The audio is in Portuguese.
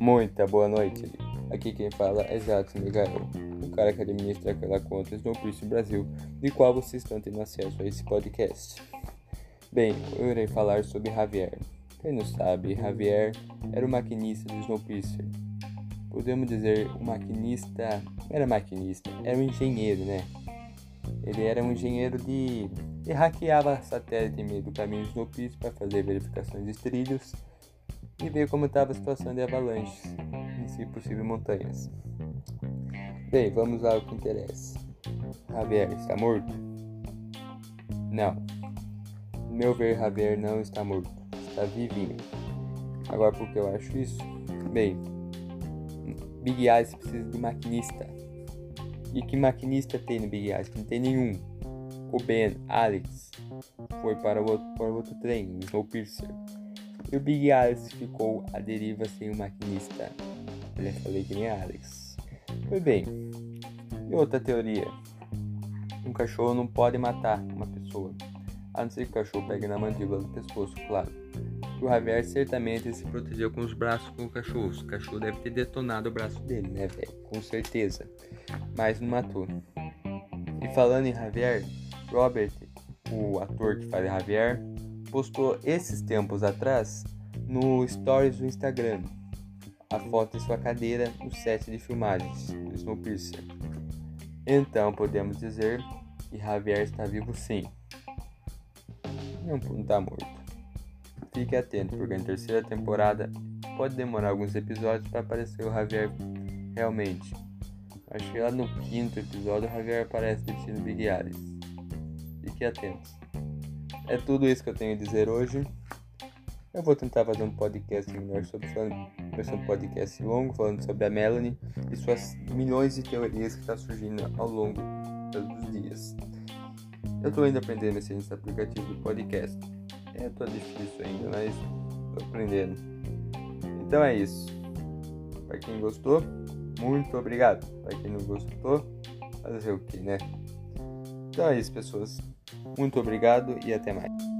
Muita boa noite. Aqui quem fala é Jackson Miguel, o cara que administra aquela conta Snowpiercer Brasil, de qual vocês estão tendo acesso a esse podcast. Bem, eu irei falar sobre Javier. Quem não sabe, Javier era o maquinista do Snowpiercer. Podemos dizer o maquinista. Era maquinista, era um engenheiro, né? Ele era um engenheiro de. e hackeava satélite em meio do caminho do Snowpiercer para fazer verificações de trilhos e ver como estava a situação de avalanches em si possíveis montanhas. Bem, vamos ao que interessa. Javier está morto? Não. No meu ver, Javier não está morto. Está vivinho. Agora, por que eu acho isso? Bem, Big Eyes precisa de maquinista. E que maquinista tem no Big Eyes? Não tem nenhum. O Ben, Alex, foi para o outro, para o outro trem, o Snowpiercer e o Big Alex ficou à deriva sem o maquinista. Eu falei que nem Alex. Foi bem. E outra teoria. Um cachorro não pode matar uma pessoa. A não ser que o cachorro pegue na mandíbula do pescoço, claro. O Javier certamente se protegeu com os braços com o cachorro. O cachorro deve ter detonado o braço dele, né, velho? Com certeza. Mas não matou. E falando em Javier, Robert, o ator que faz Javier, postou esses tempos atrás no Stories do Instagram a foto de sua cadeira no set de filmagens do Snowpiercer. Então podemos dizer que Javier está vivo sim. Não, está morto. Fique atento, porque na terceira temporada pode demorar alguns episódios para aparecer o Javier realmente. Acho que lá no quinto episódio o Javier aparece vestindo Big Alice. Fique atento. É tudo isso que eu tenho a dizer hoje. Eu vou tentar fazer um podcast melhor sobre vai ser um podcast longo falando sobre a Melanie e suas milhões de teorias que estão tá surgindo ao longo dos dias. Eu estou ainda aprendendo esse aplicativo do podcast. É, tô difícil ainda, mas estou aprendendo. Então é isso. Para quem gostou, muito obrigado. Para quem não gostou, fazer o que, né? Então é isso, pessoas. Muito obrigado e até mais.